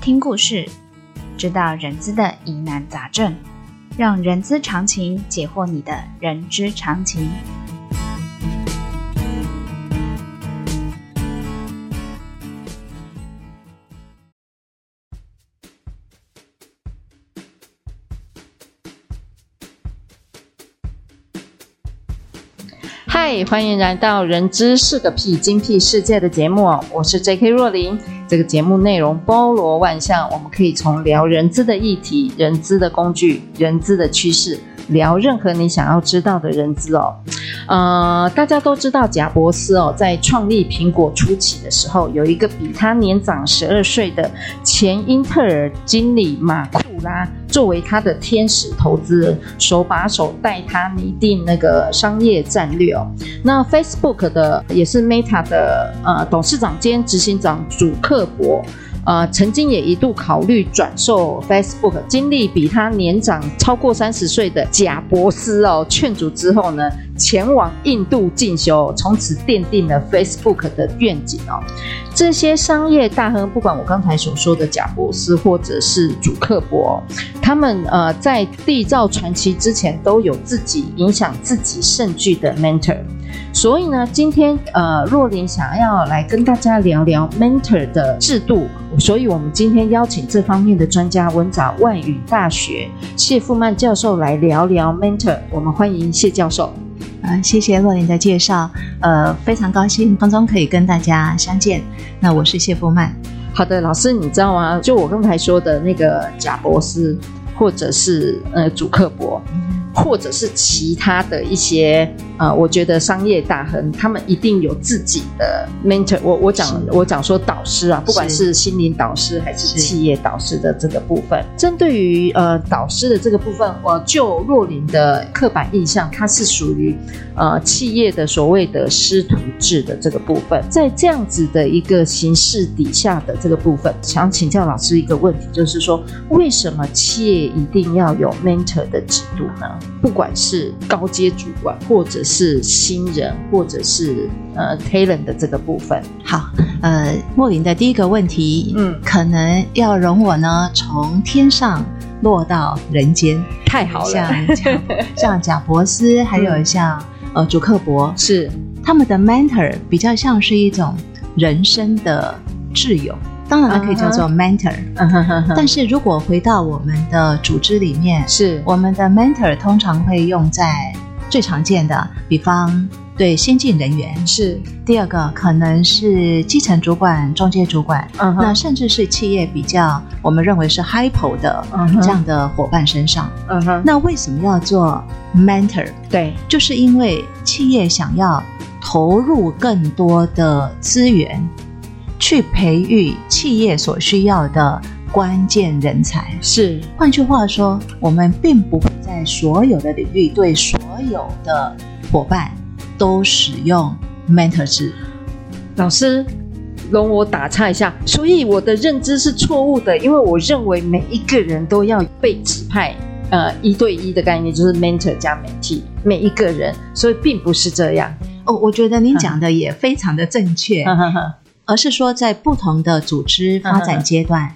听故事，知道人资的疑难杂症，让人资常情解惑你的人之常情。嗨，欢迎来到《人资是个屁精辟世界》的节目，我是 J.K. 若琳。这个节目内容包罗万象，我们可以从聊人资的议题、人资的工具、人资的趋势，聊任何你想要知道的人资哦。呃，大家都知道贾伯斯哦，在创立苹果初期的时候，有一个比他年长十二岁的前英特尔经理马库拉作为他的天使投资人，手把手带他拟定那个商业战略哦。那 Facebook 的也是 Meta 的呃董事长兼执行长祖克伯。呃，曾经也一度考虑转售 Facebook，经历比他年长超过三十岁的贾伯斯哦劝阻之后呢，前往印度进修，从此奠定了 Facebook 的愿景哦。这些商业大亨，不管我刚才所说的贾博斯或者是祖克伯，他们呃在缔造传奇之前，都有自己影响自己甚巨的 mentor。所以呢，今天呃，若琳想要来跟大家聊聊 mentor 的制度，所以我们今天邀请这方面的专家，文藻外语大学谢富曼教授来聊聊 mentor。我们欢迎谢教授。啊，谢谢洛琳的介绍，呃，非常高兴空中可以跟大家相见。那我是谢富曼。好的，老师，你知道吗？就我刚才说的那个贾博士，或者是呃主克伯。或者是其他的一些呃，我觉得商业大亨他们一定有自己的 mentor 我。我我讲我讲说导师啊，不管是心灵导师还是企业导师的这个部分。针对于呃导师的这个部分，我就若琳的刻板印象，它是属于呃企业的所谓的师徒制的这个部分。在这样子的一个形式底下的这个部分，想请教老师一个问题，就是说为什么企业一定要有 mentor 的制度呢？不管是高阶主管，或者是新人，或者是呃 talent 的这个部分。好，呃，莫林的第一个问题，嗯，可能要容我呢从天上落到人间。太好了，像贾像贾伯斯，还有像、嗯、呃祖克伯，是他们的 mentor 比较像是一种人生的挚友。当然，它可以叫做 mentor。Uh -huh. 但是如果回到我们的组织里面，是我们的 mentor 通常会用在最常见的，比方对先进人员是。第二个可能是基层主管、中介主管，uh -huh. 那甚至是企业比较我们认为是 hyper 的这样的伙伴身上。嗯哼那为什么要做 mentor？对，就是因为企业想要投入更多的资源。去培育企业所需要的关键人才。是，换句话说，我们并不会在所有的领域对所有的伙伴都使用 mentor 制。老师，容我打岔一下，所以我的认知是错误的，因为我认为每一个人都要被指派，呃，一对一的概念就是 mentor 加 mentee，每一个人，所以并不是这样。哦，我觉得您讲的也非常的正确。而是说，在不同的组织发展阶段，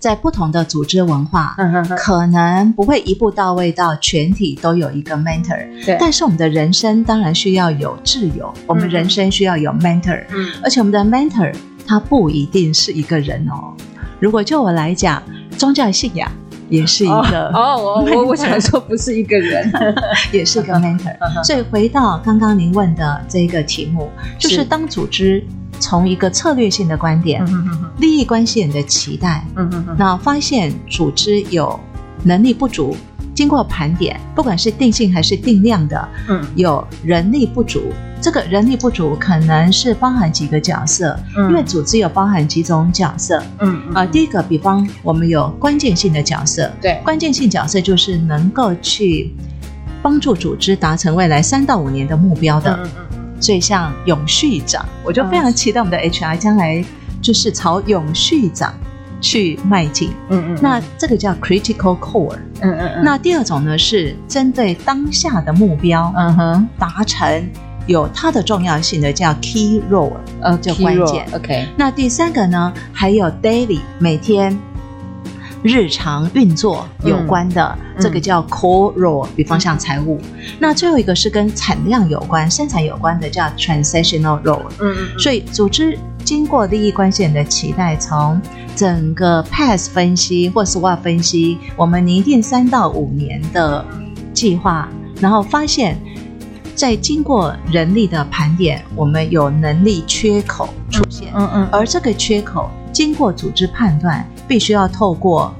在不同的组织文化，可能不会一步到位到全体都有一个 mentor。对，但是我们的人生当然需要有挚友，我们人生需要有 mentor。嗯，而且我们的 mentor 他不一定是一个人哦。如果就我来讲，宗教信仰也是一个哦，我我我想说不是一个人，也是一个 mentor。所以回到刚刚您问的这个题目，就是当组织。从一个策略性的观点，利益关系人的期待，那发现组织有能力不足、经过盘点，不管是定性还是定量的，嗯，有人力不足。这个人力不足可能是包含几个角色，嗯，因为组织有包含几种角色，嗯啊、呃，第一个，比方我们有关键性的角色，对，关键性角色就是能够去帮助组织达成未来三到五年的目标的，嗯嗯，所以像永续长，我就非常期待我们的 HR 将来就是朝永续长去迈进，嗯嗯，那这个叫 critical core，嗯嗯嗯，那第二种呢是针对当下的目标，嗯哼，达成。有它的重要性的叫 key role，呃，叫关键。OK，那第三个呢，还有 daily 每天日常运作有关的，嗯、这个叫 core role，、嗯、比方像财务。那最后一个是跟产量有关、生产有关的，叫 transactional role。嗯嗯。所以组织经过利益关系人的期待，从整个 PAS 分析或 SWOT 分析，我们拟定三到五年的计划，然后发现。在经过人力的盘点，我们有能力缺口出现，嗯嗯，而这个缺口经过组织判断，必须要透过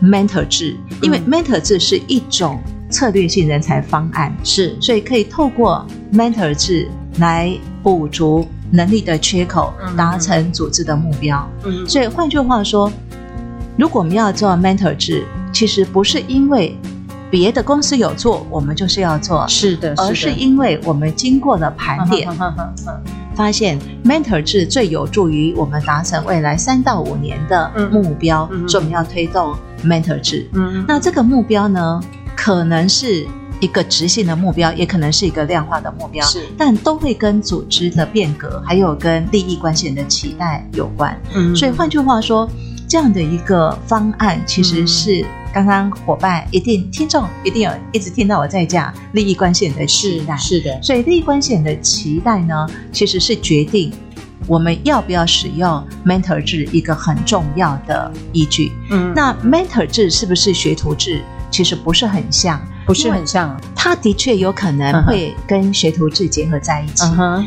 mentor 制，因为 mentor 制是一种策略性人才方案，是，所以可以透过 mentor 制来补足能力的缺口，达成组织的目标。嗯，所以换句话说，如果我们要做 mentor 制，其实不是因为。别的公司有做，我们就是要做，是的，是的，而是因为我们经过了盘点，发现 mentor 制最有助于我们达成未来三到五年的目标，嗯、所以我们要推动 mentor 制。嗯，那这个目标呢，可能是一个直线的目标，也可能是一个量化的目标，是，但都会跟组织的变革，还有跟利益关系人的期待有关。嗯，所以换句话说，这样的一个方案其实是。刚刚伙伴一定听众一定有一直听到我在讲利益关系人的期待，是的，所以利益关系人的期待呢，其实是决定我们要不要使用 mentor 制一个很重要的依据。嗯，那 mentor 制是不是学徒制？其实不是很像，不是很像。他的确有可能会跟学徒制结合在一起，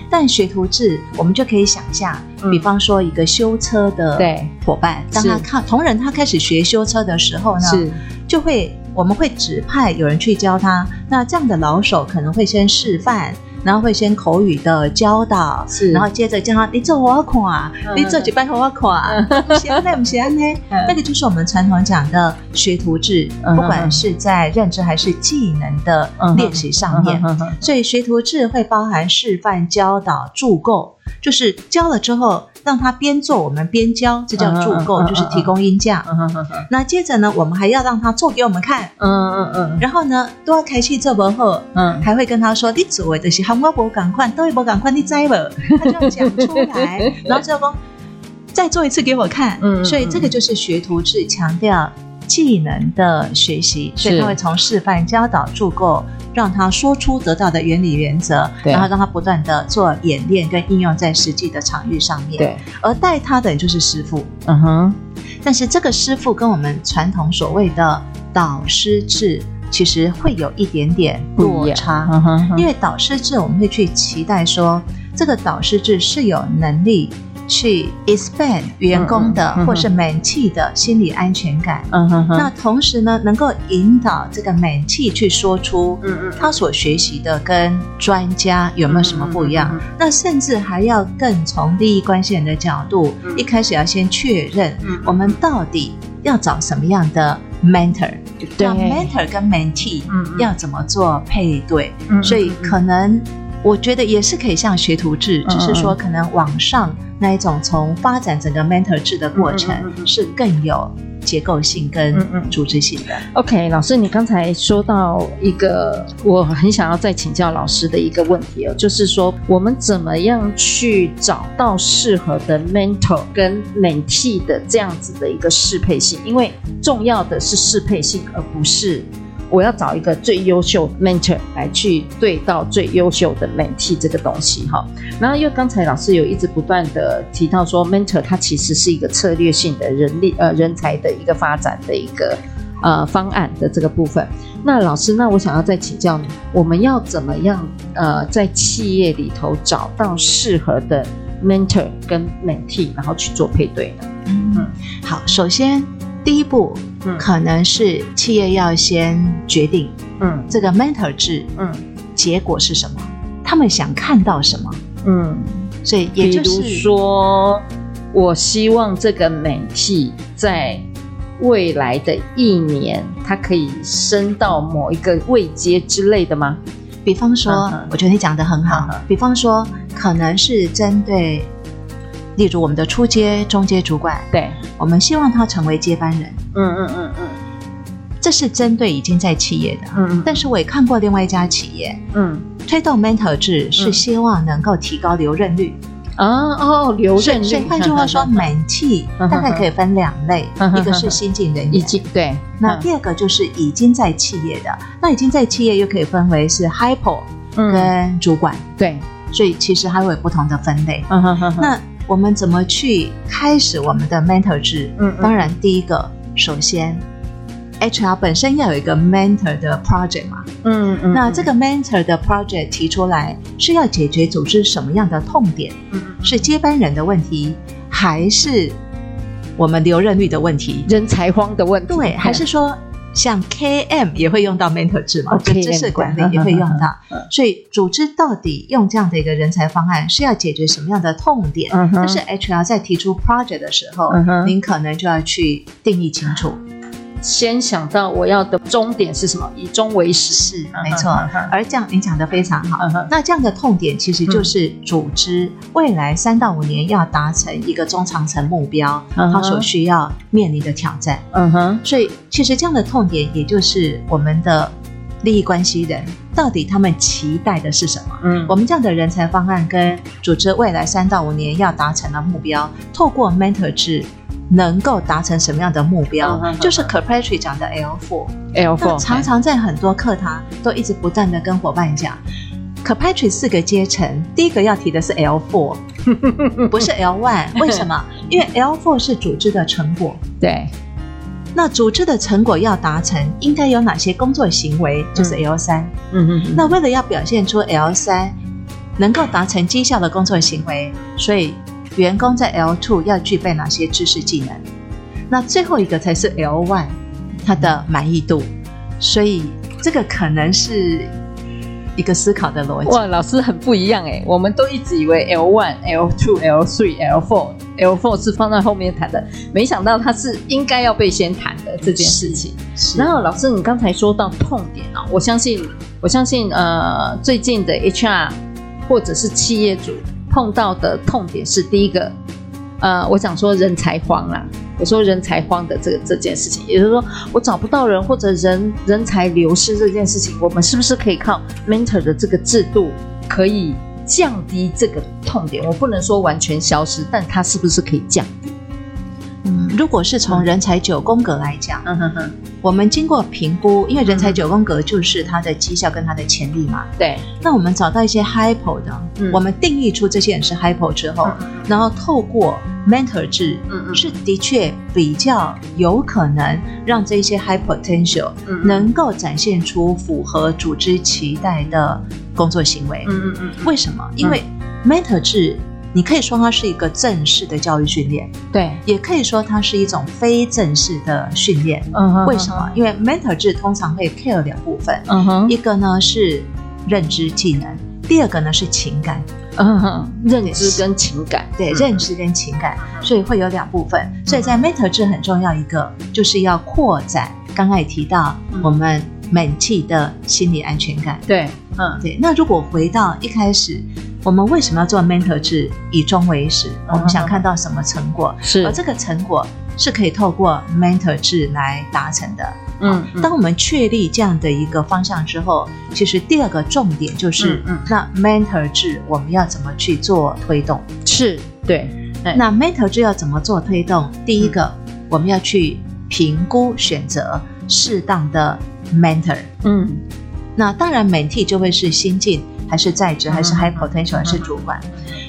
但学徒制我们就可以想象，比方说一个修车的伙伴，当他看同仁他开始学修车的时候呢，是。就会我们会指派有人去教他，那这样的老手可能会先示范。然后会先口语的教导，是，然后接着叫他你做我看啊，你做几班给我看，不行呢，不行呢，那个就是我们传统讲的学徒制，不管是在认知还是技能的练习上面，所以学徒制会包含示范、教导、助构。就是教了之后，让他边做我们边教，这叫助购，就是提供音架。那接着呢，我们还要让他做给我们看。嗯嗯嗯。然后呢，都要开启这门后，嗯，还会跟他说：“你做的是喊我不赶快，都不赶快，你摘了。”他就要讲出来，然后就说：“再做一次给我看。”嗯。所以这个就是学徒制，强调技能的学习，所以他会从示范、教导、助构。让他说出得到的原理原则，然后让他不断的做演练跟应用在实际的场域上面。对，而带他的就是师傅。嗯哼。但是这个师傅跟我们传统所谓的导师制，其实会有一点点落差。嗯哼。因为导师制，我们会去期待说，这个导师制是有能力。去 expand 员工的或是 mentee 的心理安全感，嗯哼哼。那同时呢，能够引导这个 mentee 去说出，嗯嗯，他所学习的跟专家有没有什么不一样？那甚至还要更从利益关系人的角度，一开始要先确认，我们到底要找什么样的 mentor？那，mentor 跟 mentee 要怎么做配对？所以可能我觉得也是可以像学徒制，只是说可能往上。那一种从发展整个 mentor 制的过程是更有结构性跟组织性的。OK，老师，你刚才说到一个我很想要再请教老师的一个问题哦，就是说我们怎么样去找到适合的 mentor 跟 mentee 的这样子的一个适配性？因为重要的是适配性，而不是。我要找一个最优秀的 mentor 来去对到最优秀的 mentee 这个东西哈。然后因为刚才老师有一直不断的提到说，mentor 它其实是一个策略性的人力呃人才的一个发展的一个呃方案的这个部分。那老师，那我想要再请教你，我们要怎么样呃在企业里头找到适合的 mentor 跟 mentee，然后去做配对呢？嗯，好，首先第一步。嗯，可能是企业要先决定，嗯，这个 mentor 制，嗯，结果是什么？他们想看到什么？嗯，所以也就是说，我希望这个美体在未来的一年，它可以升到某一个位阶之类的吗？比方说，嗯、我觉得你讲的很好。嗯、比方说，可能是针对，例如我们的初阶、中阶主管，对，我们希望他成为接班人。嗯嗯嗯嗯，这是针对已经在企业的。嗯嗯。但是我也看过另外一家企业，嗯，推动 mentor 制是希望能够提高留任率。啊哦，留任率。所以换句话说，门企大概可以分两类，一个是新进人员，已经对。那第二个就是已经在企业的，那已经在企业又可以分为是 hyper 跟主管，对。所以其实还会有不同的分类。嗯、哼哼那我们怎么去开始我们的 mentor 制？嗯，当然第一个，首先。HR 本身要有一个 mentor 的 project 嘛，嗯嗯，那这个 mentor 的 project 提出来是要解决组织什么样的痛点？嗯，是接班人的问题，还是我们留任率的问题？人才荒的问题？对，还是说像 KM 也会用到 mentor 制嘛？就知识管理也会用到，所以组织到底用这样的一个人才方案是要解决什么样的痛点？但是 HR 在提出 project 的时候，您可能就要去定义清楚。先想到我要的终点是什么，以终为始，是没错。而这样你讲的非常好。那这样的痛点其实就是组织未来三到五年要达成一个中长程目标，它所需要面临的挑战。嗯哼。所以其实这样的痛点，也就是我们的利益关系人到底他们期待的是什么？嗯，我们这样的人才方案跟组织未来三到五年要达成的目标，透过 mentor 制。能够达成什么样的目标？嗯、就是 Kirkpatrick 讲的 L four。L four 常常在很多课堂都一直不断的跟伙伴讲，Kirkpatrick 四个阶层，第一个要提的是 L four，不是 L one。为什么？因为 L four 是组织的成果。对。那组织的成果要达成，应该有哪些工作行为？就是 L 三。嗯嗯。那为了要表现出 L 三能够达成绩效的工作行为，所以。员工在 L two 要具备哪些知识技能？那最后一个才是 L one，他的满意度。所以这个可能是一个思考的逻辑。哇，老师很不一样哎！我们都一直以为 L one、L two、L three、L four、L four 是放在后面谈的，没想到它是应该要被先谈的这件事情。然后老师，你刚才说到痛点啊，我相信，我相信呃，最近的 HR 或者是企业主。碰到的痛点是第一个，呃，我想说人才荒啦。我说人才荒的这个这件事情，也就是说我找不到人或者人人才流失这件事情，我们是不是可以靠 mentor 的这个制度可以降低这个痛点？我不能说完全消失，但它是不是可以降低？嗯，如果是从人才九宫格来讲，嗯哼哼，我们经过评估，因为人才九宫格就是它的绩效跟它的潜力嘛。对。那我们找到一些 hyper 的，嗯，我们定义出这些人是 hyper 之后，嗯，然后透过 mentor 制，嗯嗯，是的确比较有可能让这些 high potential，嗯，能够展现出符合组织期待的工作行为。嗯嗯嗯。为什么？因为 mentor 制。你可以说它是一个正式的教育训练，对，也可以说它是一种非正式的训练。嗯哼，为什么？因为 mentor 制通常会 care 两部分，嗯哼，一个呢是认知技能，第二个呢是情感。嗯哼，认知跟情感，对，认知跟情感，所以会有两部分。所以在 mentor 制很重要一个，就是要扩展。刚刚也提到我们美企的心理安全感。对，嗯，对。那如果回到一开始。我们为什么要做 mentor 制？以终为始，我们想看到什么成果？是，而这个成果是可以透过 mentor 制来达成的。嗯，当我们确立这样的一个方向之后，其实第二个重点就是，嗯，那 mentor 制我们要怎么去做推动？是，对。那 mentor 制要怎么做推动？第一个，我们要去评估选择适当的 mentor。嗯，那当然，mentee 就会是新进。还是在职，还是 high potential，还是主管？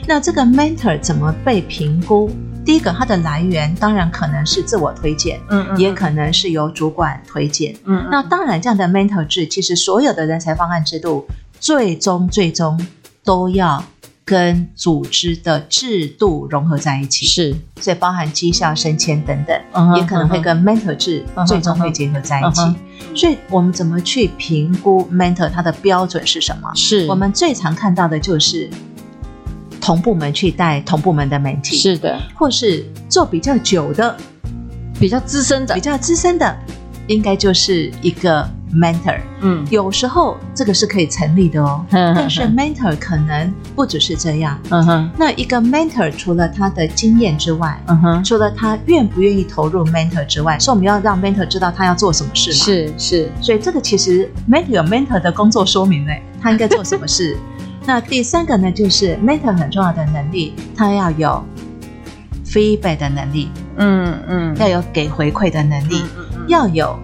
那这个 mentor 怎么被评估？第一个，它的来源当然可能是自我推荐，嗯，嗯，也可能是由主管推荐，嗯，嗯。那当然，这样的 mentor 制，其实所有的人才方案制度，最终最终都要跟组织的制度融合在一起，是，所以包含绩效升迁等等，uh huh, 也可能会跟 mentor 制最终会结合在一起。Uh huh, uh huh. 所以我们怎么去评估 mentor 它的标准是什么？是我们最常看到的就是同部门去带同部门的 mentee，是的，或是做比较久的、比较资深的、比较资深的，应该就是一个。mentor，嗯，有时候这个是可以成立的哦，呵呵呵，但是 mentor 可能不只是这样，嗯哼，那一个 mentor 除了他的经验之外，嗯哼，除了他愿不愿意投入 mentor 之外，所以我们要让 mentor 知道他要做什么事嘛，是是，所以这个其实 mentor 有 mentor 的工作说明呢，他应该做什么事。那第三个呢，就是 mentor 很重要的能力，他要有 feedback 的能力，嗯嗯，要有给回馈的能力，嗯嗯，要有。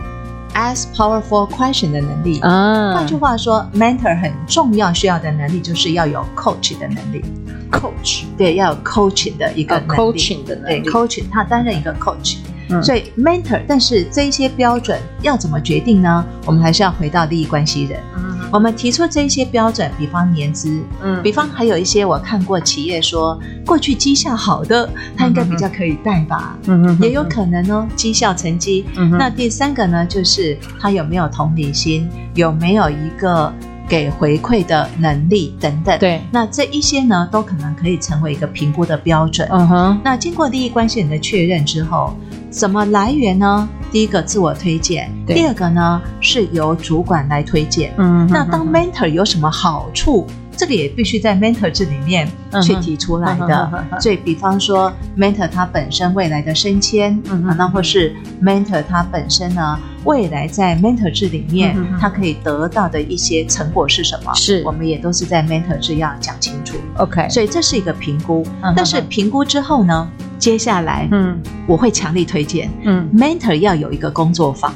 Ask powerful question 的能力啊，换句话说，mentor 很重要需要的能力就是要有 coach 的能力。coach 对，要有 coaching 的一个能力。coaching 的能力。对，coaching 他担任一个 coach。嗯，所以 mentor，但是这一些标准要怎么决定呢？我们还是要回到利益关系人。嗯。我们提出这一些标准，比方年资，嗯，比方还有一些我看过企业说，过去绩效好的，他应该比较可以带吧，嗯嗯，也有可能哦，绩效成绩。嗯，那第三个呢，就是他有没有同理心，有没有一个给回馈的能力等等。对，那这一些呢，都可能可以成为一个评估的标准。嗯哼，那经过利益关系人的确认之后，怎么来源呢？第一个自我推荐，第二个呢是由主管来推荐。嗯，那当 mentor 有什么好处？这个也必须在 mentor 制里面去提出来的。所以，比方说 mentor 他本身未来的升迁，嗯，那或是 mentor 他本身呢，未来在 mentor 制里面他可以得到的一些成果是什么？是我们也都是在 mentor 制要讲清楚。OK，所以这是一个评估。但是评估之后呢？接下来，嗯，我会强力推荐，嗯，mentor 要有一个工作坊，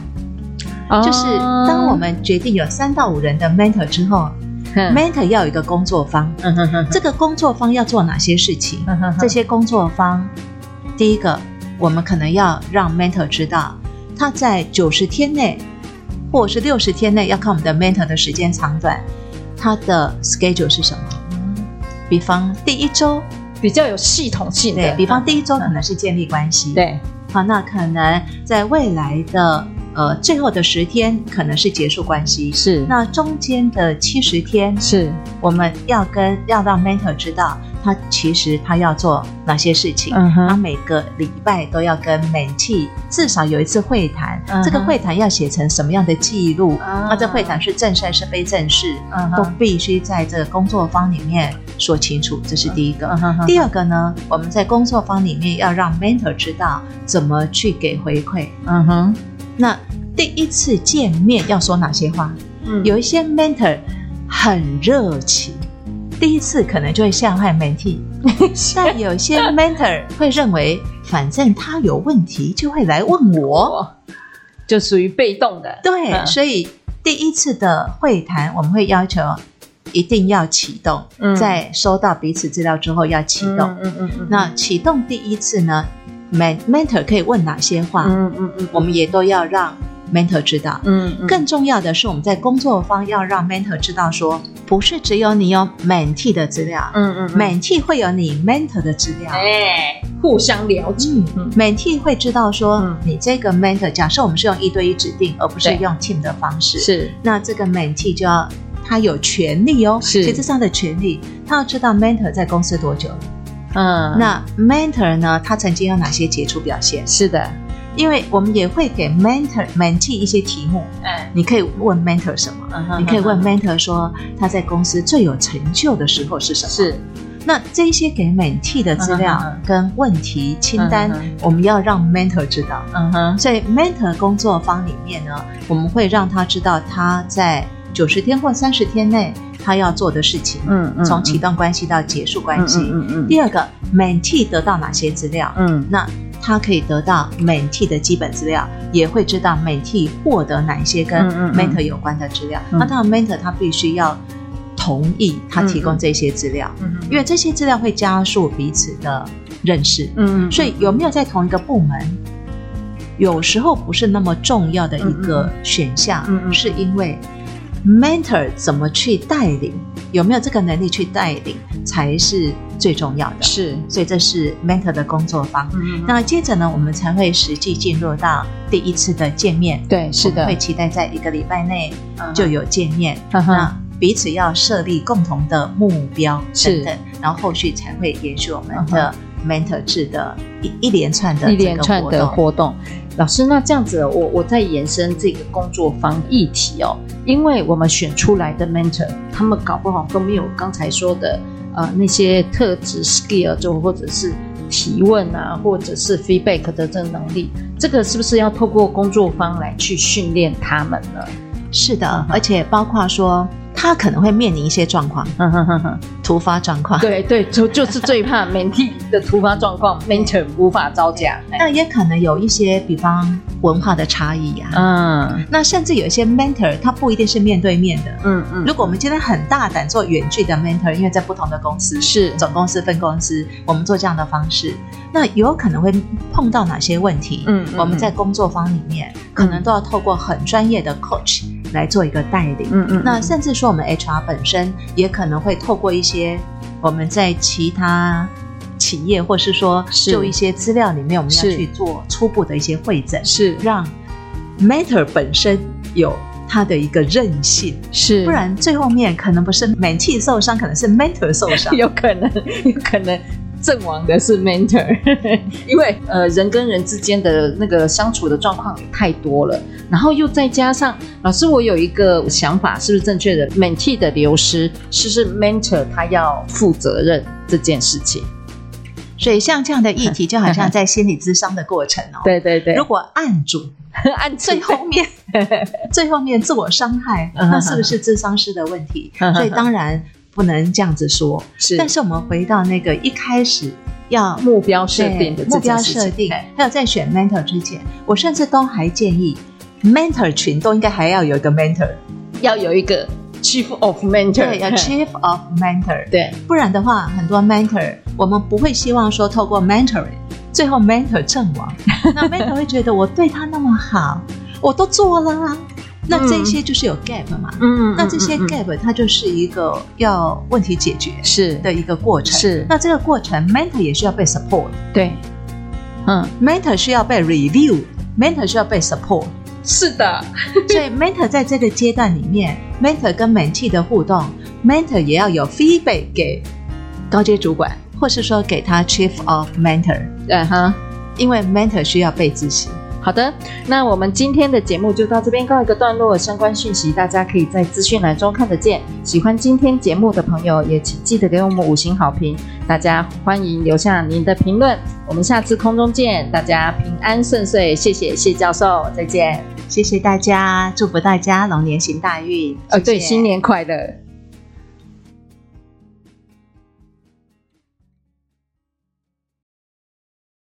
哦、就是当我们决定有三到五人的 mentor 之后，mentor 要有一个工作坊，嗯哼哼，这个工作坊要做哪些事情？嗯哼哼，这些工作坊，第一个，我们可能要让 mentor 知道，他在九十天内，或者是六十天内，要看我们的 mentor 的时间长短，他的 schedule 是什么？嗯，比方第一周。比较有系统性的，对，比方第一周可能是建立关系，对，好，那可能在未来的呃最后的十天可能是结束关系，是，那中间的七十天是。我们要跟要让 mentor 知道。他其实他要做哪些事情？嗯，他每个礼拜都要跟 mentee 至少有一次会谈。嗯，这个会谈要写成什么样的记录？嗯，那这会谈是正事还是非正事？嗯，都必须在这个工作方里面说清楚。这是第一个。嗯，第二个呢，我们在工作方里面要让 mentor 知道怎么去给回馈。嗯哼，那第一次见面要说哪些话？嗯，有一些 mentor 很热情。第一次可能就会吓坏 mentee，但有些 mentor 会认为，反正他有问题就会来问我，就属于被动的。对，嗯、所以第一次的会谈，我们会要求一定要启动，嗯、在收到彼此资料之后要启动。嗯嗯嗯嗯。那启动第一次呢，mentor 可以问哪些话？嗯嗯嗯，我们也都要让。mentor 知道，嗯，嗯，更重要的是我们在工作方要让 mentor 知道说，不是只有你有 mentee 的资料，嗯嗯，嗯，mentee 会有你 mentor 的资料，哎，互相了解，嗯，mentee 会知道说，嗯、你这个 mentor，假设我们是用一对一指定，而不是用 team 的方式，是，那这个 mentee 就要他有权利哦，是，其实上的权利，他要知道 mentor 在公司多久，嗯，那 mentor 呢，他曾经有哪些杰出表现？是的。因为我们也会给 mentor mentee 一些题目，哎，你可以问 mentor 什么？你可以问 mentor 说他在公司最有成就的时候是什么？是，那这些给 mentee 的资料跟问题清单，我们要让 mentor 知道。嗯哼，所以 mentor 工作坊里面呢，我们会让他知道他在九十天或三十天内他要做的事情。嗯嗯，从启动关系到结束关系。嗯嗯。第二个，mentee 得到哪些资料？嗯，那。他可以得到 mentee 的基本资料，也会知道 mentee 获得哪一些跟 mentor 有关的资料。嗯嗯嗯，那当然 mentor 他必须要同意他提供这些资料，嗯嗯，因为这些资料会加速彼此的认识。嗯，嗯，嗯，所以有没有在同一个部门，有时候不是那么重要的一个选项，嗯嗯，是因为 mentor 怎么去带领，有没有这个能力去带领，才是最重要的。是，所以这是 mentor 的工作方。嗯，那接着呢，我们才会实际进入到第一次的见面。对，是的，会期待在一个礼拜内就有见面。嗯、那彼此要设立共同的目标等等，然后后续才会延续我们的 mentor 制的一一连串的一连串的活动。老师，那这样子，我我再延伸这个工作坊议题哦，因为我们选出来的 mentor，他们搞不好都没有刚才说的呃那些特质 skill，就或者是提问啊，或者是 feedback 的这个能力，这个是不是要透过工作方来去训练他们呢？是的，而且包括说。他可能会面临一些状况，突发状况。对对，就就是最怕 mentee 的突发状况，mentor 无法招架。那也可能有一些，比方文化的差异呀、啊。嗯，那甚至有一些 mentor，他不一定是面对面的。嗯嗯。如果我们今天很大胆做远距的 mentor，因为在不同的公司，是总公司、分公司，我们做这样的方式，那有可能会碰到哪些问题？嗯，我们在工作坊里面，可能都要透过很专业的 coach 来做一个带领。嗯嗯。那甚至说。我们 HR 本身也可能会透过一些我们在其他企业，或是说就一些资料里面，我们要去做初步的一些会诊，是让 Matter 本身有他的一个韧性，是不然最后面可能不是 mentee 受伤，可能是 mentor 受伤，有可能，有可能。阵亡的是 mentor，因为呃人跟人之间的那个相处的状况也太多了，然后又再加上老师，我有一个想法，是不是正确的？mentee 的流失，是不是 mentor 他要负责任这件事情？所以像这样的议题，就好像在心理咨商的过程哦。对对对，如果按住 按最后面最后面自我伤害，那是不是咨商师的问题？所以当然。不能这样子说，是。但是我们回到那个一开始要目标设定的目标设定，还有在选 mentor 之前，我甚至都还建议 mentor 群都应该还要有一个 mentor，要有一个 chief of mentor，对，要 chief of mentor，对，不然的话，很多 mentor 我们不会希望说透过 mentoring 最后 mentor 阵亡，那 mentor 会觉得我对他那么好，我都做了啊。那这些就是有 gap 嘛？嗯，那这些 gap 它就是一个要问题解决是的一个过程。是，那这个过程 mentor 也需要被 support。对，嗯，mentor 需要被 review，mentor 需要被 support。是的，所以 mentor 在这个阶段里面，mentor 跟 mentee 的互动，mentor 也要有 feedback 给高阶主管，或是说给他 chief of mentor。嗯哼，因为 mentor 需要被支持。好的，那我们今天的节目就到这边告一个段落。相关讯息大家可以在资讯栏中看得见。喜欢今天节目的朋友，也请记得给我们五星好评。大家欢迎留下您的评论。我们下次空中见，大家平安顺遂。谢谢谢教授，再见。谢谢大家，祝福大家龙年行大运。呃，对，新年快乐。